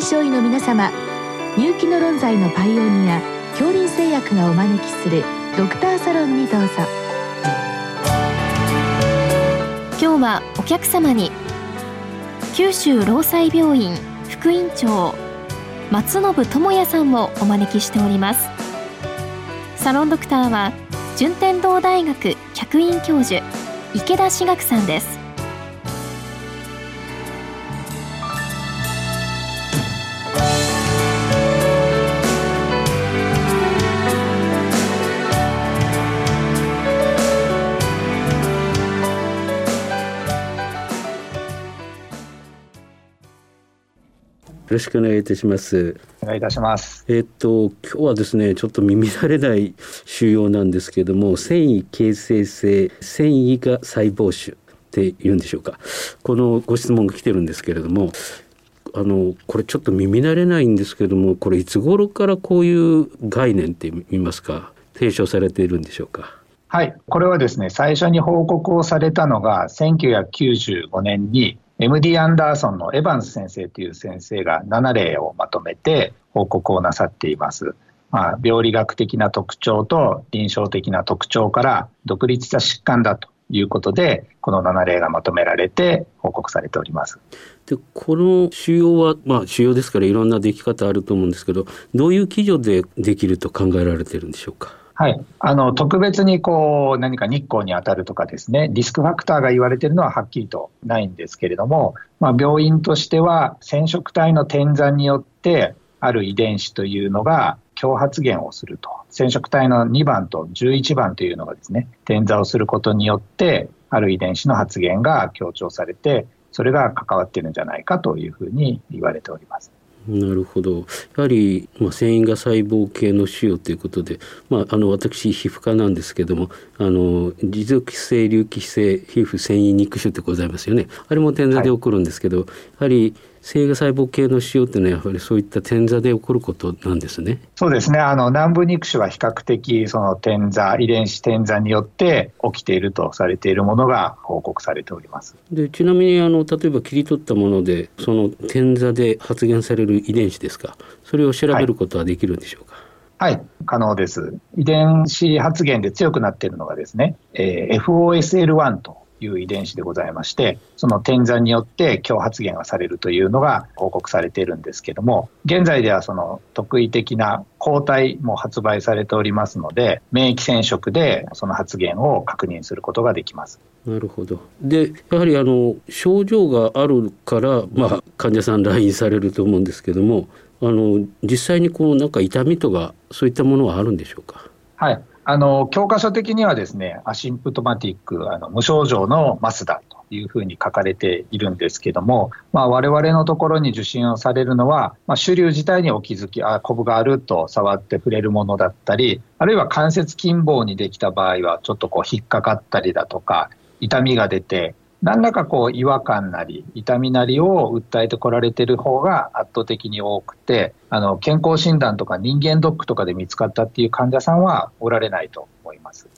臨床医の皆様入気の論剤のパイオニア恐林製薬がお招きするドクターサロンにどうぞ今日はお客様に九州労災病院副院長松信智也さんをお招きしておりますサロンドクターは順天堂大学客員教授池田志学さんですろしくお願いいたします。お願いいたします。えっと今日はですねちょっと耳慣れない腫瘍なんですけども繊維形成性繊維が細胞腫って言うんでしょうか。このご質問が来てるんですけれども。あのこれちょっと耳慣れないんですけどもこれいつ頃からこういう概念って言いますか提唱されているんでしょうか？はい、これはですね、最初に報告をされたのが1995年に MD アンダーソンのエヴァンス先生という先生が7例をまとめて報告をなさっています。まあ、病理学的な特徴と臨床的な特徴から独立した疾患だということで、この7例がまとめられて報告されております。でこの腫瘍は、まあ、腫瘍ですからいろんなでき方あると思うんですけど、どういう基準でできると考えられてるんでしょうか？はい、あの特別にこう何か日光に当たるとかですね、リスクファクターが言われているのははっきりとないんですけれども、まあ、病院としては染色体の転残によってある遺伝子というのが強発現をすると、染色体の2番と11番というのがですね、転座をすることによって、ある遺伝子の発現が強調されて、それが関わっているんじゃないかというふうに言われております。なるほど。やはり、まあ、繊維が細胞系の腫瘍ということで、まあ、あの私皮膚科なんですけどもあの持続性隆起性皮膚繊維肉腫ってございますよね。あれも点座で起こるんですけど、はい、やはり生が細胞系の腫瘍っていうのはやはりそういった点座で起こることなんですね。そうですね。あの南部肉腫は比較的その点座遺伝子点座によって起きているとされているものが報告されております。でちなみにあの例えば切り取ったものでその点座で発現される遺伝子ですか？それを調べることはできるんでしょうか？はい、はい、可能です。遺伝子発現で強くなっているのがですね、えー、FOSL1 という遺伝子でございまして、その転残によって強発現がされるというのが報告されているんですけども、現在ではその特異的な抗体も発売されておりますので、免疫染色でその発現を確認することができます。なるほど。で、やはりあの症状があるから、まあ、患者さん来院されると思うんですけども、あの実際にこうなんか痛みとかそういったものはあるんでしょうか？はい、あの教科書的にはですね、アシンプトマティック、あの無症状のマスだというふうに書かれているんですけども、まあ、我々のところに受診をされるのは、まあ、主流自体にお気づき、あ、コブがあると触って触れるものだったり、あるいは関節筋棒にできた場合は、ちょっとこう引っかかったりだとか、痛みが出て、何らかこう違和感なり痛みなりを訴えてこられている方が圧倒的に多くてあの健康診断とか人間ドックとかで見つかったっていう患者さんはおられないと思います。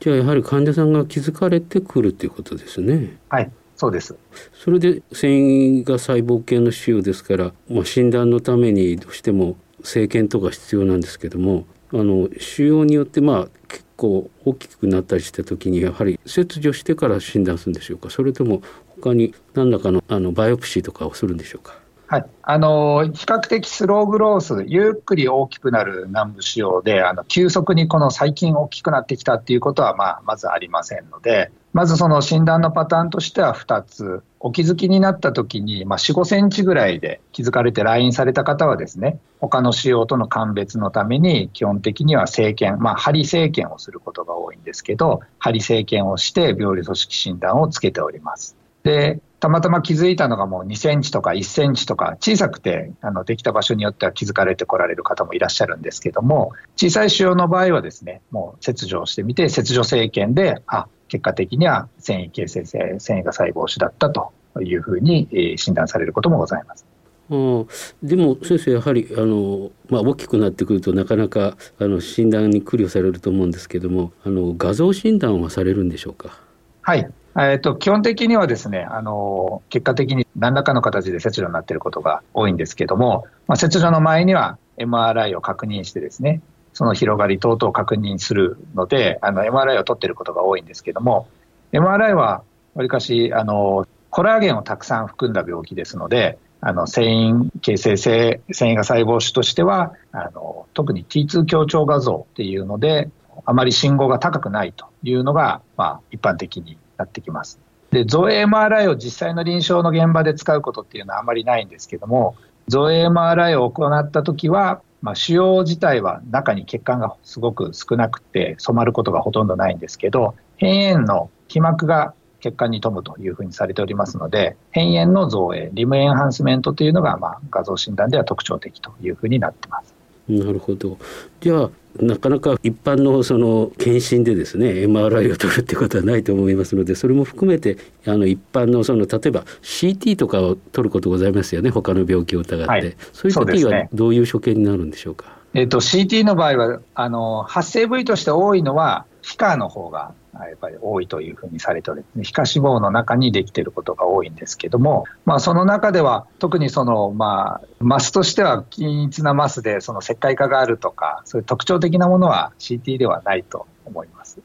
じゃあやはり患者さんが気づかれてくるっていうことですね。はいそうですそれで繊維が細胞系の腫瘍ですから、まあ、診断のためにどうしても生検とか必要なんですけどもあの腫瘍によってまあ結構大きくなったりした時にやはり切除してから診断するんでしょうか？それとも他に何らかのあのバイオプシーとかをするんでしょうか？はい、あの比較的スローグロース、ゆっくり大きくなる南部腫瘍で、あの急速にこの最近大きくなってきたっていうことは、まあ、まずありませんので、まずその診断のパターンとしては2つ、お気づきになった時に、まあ、4、5センチぐらいで気づかれて来院された方はですね、他の腫瘍との鑑別のために、基本的には生検、まあ、針生検をすることが多いんですけど、針生検をして病理組織診断をつけております。で、たまたま気づいたのがもう2センチとか1センチとか小さくてあのできた場所によっては気づかれてこられる方もいらっしゃるんですけども小さい腫瘍の場合はですねもう切除してみて切除生検であ結果的には繊維形成性繊維が細胞腫だったというふうに診断されることもございます。でも先生やはりあの、まあ、大きくなってくるとなかなかあの診断に苦慮されると思うんですけどもあの画像診断はされるんでしょうか？はいえっと、基本的にはですね、あの、結果的に何らかの形で切除になっていることが多いんですけども、まあ、切除の前には MRI を確認してですね、その広がり等々を確認するので、あの、MRI を取っていることが多いんですけども、MRI は、わりかし、あの、コラーゲンをたくさん含んだ病気ですので、あの、繊維形成性、繊維が細胞種としては、あの、特に T2 強調画像っていうので、あまり信号が高くないというのが、まあ、一般的になってきます。で、造影 MRI を実際の臨床の現場で使うことっていうのはあまりないんですけども、造影 MRI を行ったときは、まあ、腫瘍自体は中に血管がすごく少なくて染まることがほとんどないんですけど、変炎の皮膜が血管に富むというふうにされておりますので、変炎の造影、リムエンハンスメントというのが、まあ、画像診断では特徴的というふうになってます。なるほど。じゃあなかなか一般のその検診でですね MRI を取るってことはないと思いますのでそれも含めてあの一般のその例えば CT とかを取ることございますよね他の病気を疑って、はい、そういう時はどういう所見になるんでしょうか？えっ、ー、と CT の場合はあの発生部位として多いのは皮下の方がやっぱり多いというふうにされており、皮下脂肪の中にできていることが多いんですけども、まあ、その中では特にその、まあ、マスとしては均一なマスでその石灰化があるとか、そういう特徴的なものは CT ではないと思います。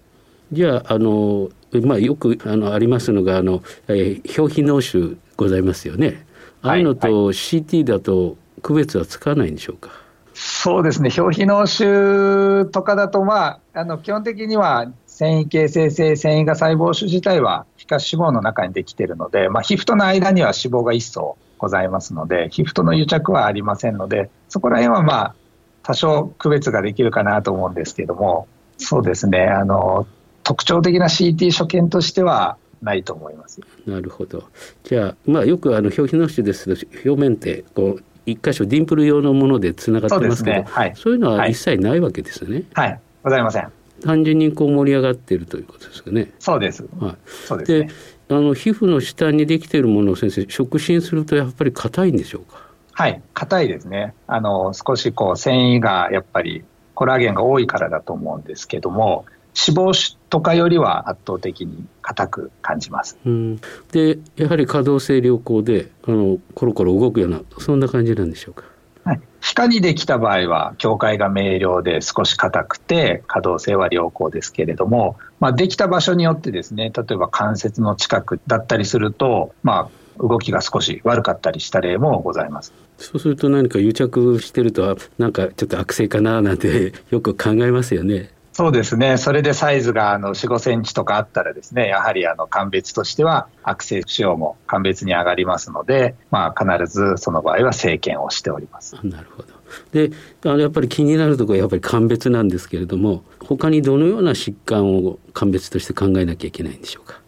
じゃああの、まあ、よくあのありますのがあの、えー、表皮脳腫ございますよね。ああいうのと CT だと区別はつかないんでしょうか？はいそうですね、表皮脳腫とかだと、まあ、あの基本的には繊維形成性繊維が細胞種自体は皮下脂肪の中にできているので、まあ、皮膚との間には脂肪が一層ございますので、皮膚との癒着はありませんので、そこら辺はまあ、多少区別ができるかなと思うんですけども、そうですね、あの、特徴的な CT 所見としては、ないと思います。なるほど。じゃあ、まあ、よくあの表皮の種ですと表面ってこう一箇所ディンプル用のものでつながってますけど、そう、ねはい、そういうのは一切ないわけですね。はい、はい、ございません。単純にこう盛り上がっているということですかね。そうです。はい。そうです、ね、で、あの皮膚の下にできているものを先生触診するとやっぱり硬いんでしょうか？はい、硬いですね。あの少しこう繊維がやっぱりコラーゲンが多いからだと思うんですけども、脂肪腫とかよりは圧倒的に硬く感じます。うん、でやはり可動性良好であのコロコロ動くようなそんな感じなんでしょうか？はい、皮下にできた場合は境界が明瞭で少し硬くて可動性は良好ですけれども、まあ、できた場所によってですね例えば関節の近くだったりすると、まあ、動きが少し悪かったりした例もございます。そうすると何か癒着してるとなんかちょっと悪性かななんてよく考えますよね。そうですね、それでサイズがあの4、5センチとかあったら、ですねやはりあの鑑別としては、悪性腫瘍も鑑別に上がりますので、まあ、必ずその場合は生検をしておりますなるほど。であのやっぱり気になるところはやっぱり鑑別なんですけれども、他にどのような疾患を鑑別として考えなきゃいけないんでしょうか？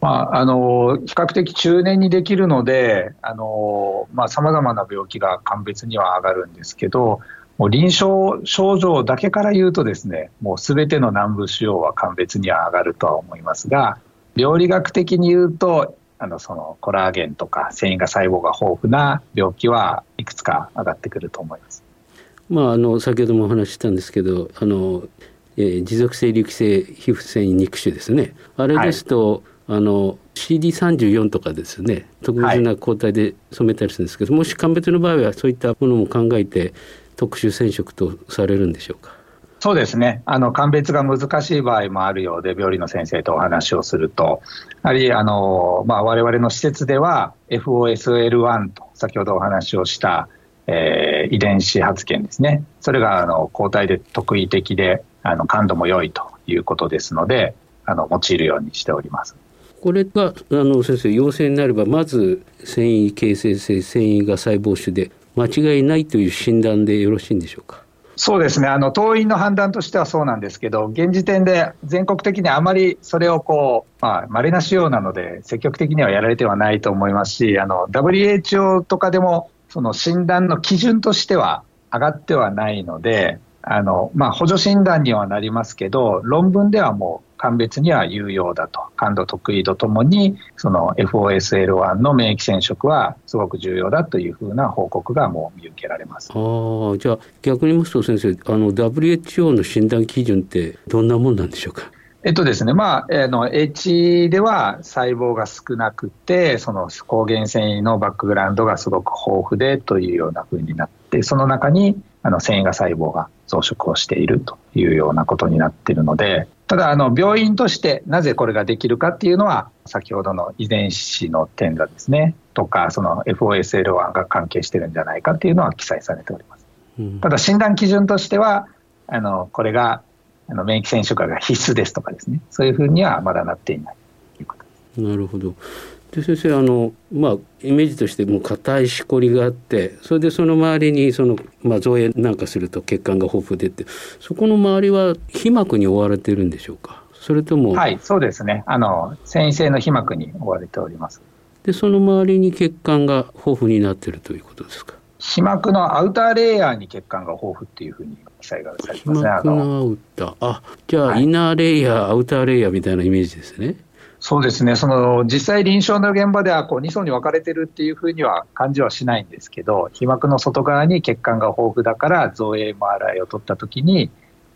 まあ、あの比較的中年にできるので、さまざ、まな病気が鑑別には上がるんですけど、もう臨床症状だけから言うとですね、もうすべての南部腫瘍は鑑別には上がるとは思いますが、病理学的に言うと、あのそのコラーゲンとか繊維が細胞が豊富な病気はいくつか上がってくると思います。まあ、あの先ほどもお話ししたんですけどあの、えー、持続性隆起性皮膚繊維肉腫ですね。あれですと、はい、あの CD34 とかですね特別な抗体で染めたりするんですけど、はい、もし鑑別の場合はそういったものも考えて特殊染色とされるんでしょうか？そうですね。あの、鑑別が難しい場合もあるようで、病理の先生とお話をすると、やはり、あの、まあ、我々の施設では、FOSL1 と、先ほどお話をした、えー、遺伝子発現ですね。それが、あの、抗体で特異的で、あの、感度も良いということですので、あの、用いるようにしております。これが、あの、先生、陽性になれば、まず、繊維形成性繊維が細胞種で、間違いないという診断でよろしいんでしょうか？そうですねあの党員の判断としてはそうなんですけど、現時点で全国的にあまりそれをこう、まあ、稀な仕様なので、積極的にはやられてはないと思いますし、あの WHO とかでも、その診断の基準としては上がってはないので、あのまあ、補助診断にはなりますけど、論文ではもう鑑別には有用だと、感度得意とともに、その FOSL1 の免疫染色はすごく重要だというふうな報告がもう見受けられますあじゃあ、逆に言いますと、先生、あの WHO の診断基準ってどんなもんなんでしょうか？えっとですね、まあ、あの H では細胞が少なくて、その抗原繊維のバックグラウンドがすごく豊富でというような風になって、その中にあの繊維が細胞が増殖をしているというようなことになっているので、ただあの病院としてなぜこれができるかっていうのは、先ほどの遺伝子の点がですね、とか、その FOSL1 が関係してるんじゃないかっていうのは記載されております。ただ診断基準としては、あのこれがあの免疫染色が必須ですとかですね。そういうふうにはまだなっていないということです。なるほどで先生あのまあイメージとしてもう硬いしこりがあってそれでその周りにその、まあ、造影なんかすると血管が豊富でってそこの周りは皮膜に覆われてるんでしょうか？それともはいそうですねあの繊維性の皮膜に覆われておりますでその周りに血管が豊富になってるということですか？皮膜のアウターレイヤーに血管が豊富っていうふうに記載がされてますね。皮膜のアウター。あ、じゃあ、イナーレイヤー、アウターレイヤーみたいなイメージですね。そうですね、その実際、臨床の現場ではこう2層に分かれてるっていうふうには感じはしないんですけど、皮膜の外側に血管が豊富だから、造影 MRI を取ったときに、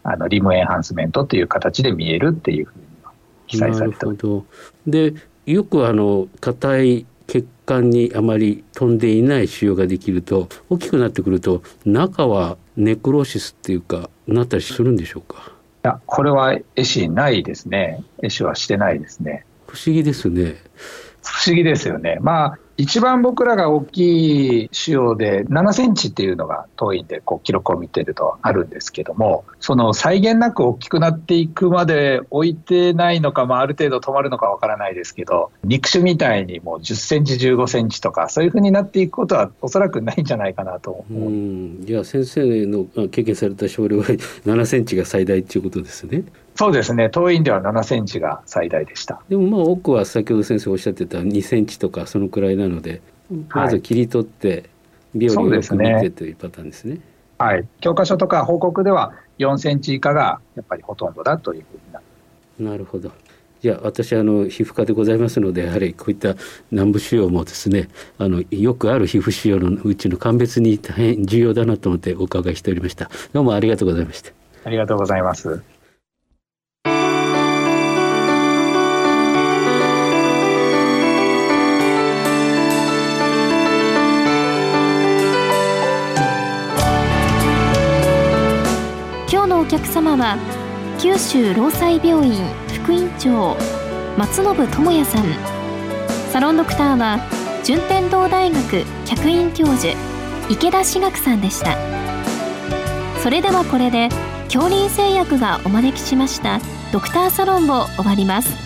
あのリムエンハンスメントという形で見えるっていうふうに記載されて。でよくあの硬い血管にあまり飛んでいない腫瘍ができると大きくなってくると中はネクローシスっていうかなったりするんでしょうか？いやこれは絵師ないですね。絵師はしてないですね不思議ですね不思議ですよねまあ一番僕らが大きい腫瘍で7センチっていうのが当院でこう記録を見てるとあるんですけども、その際限なく大きくなっていくまで置いてないのか、まあ、ある程度止まるのかわからないですけど、肉種みたいにもう10センチ、15センチとか、そういうふうになっていくことはおそらくないんじゃないかなと思う。うんいや先生の経験された症例は7センチが最大ということですね。そうですね、当院では7センチが最大でした。でもまあ多くは先ほど先生おっしゃってた2センチとかそのくらいなので、まず切り取って病理をよく見てというパターンですね。はい、教科書とか報告では4センチ以下がやっぱりほとんどだというふうになる。なるほど。じゃあ私あの皮膚科でございますのでやはりこういった南部腫瘍もですねあのよくある皮膚腫瘍のうちの鑑別に大変重要だなと思ってお伺いしておりましたどうもありがとうございましたありがとうございます客様は九州労災病院副院長松信智也さん。サロンドクターは順天堂大学客員教授池田志学さんでした。それではこれで恐林製薬がお招きしましたドクターサロンを終わります。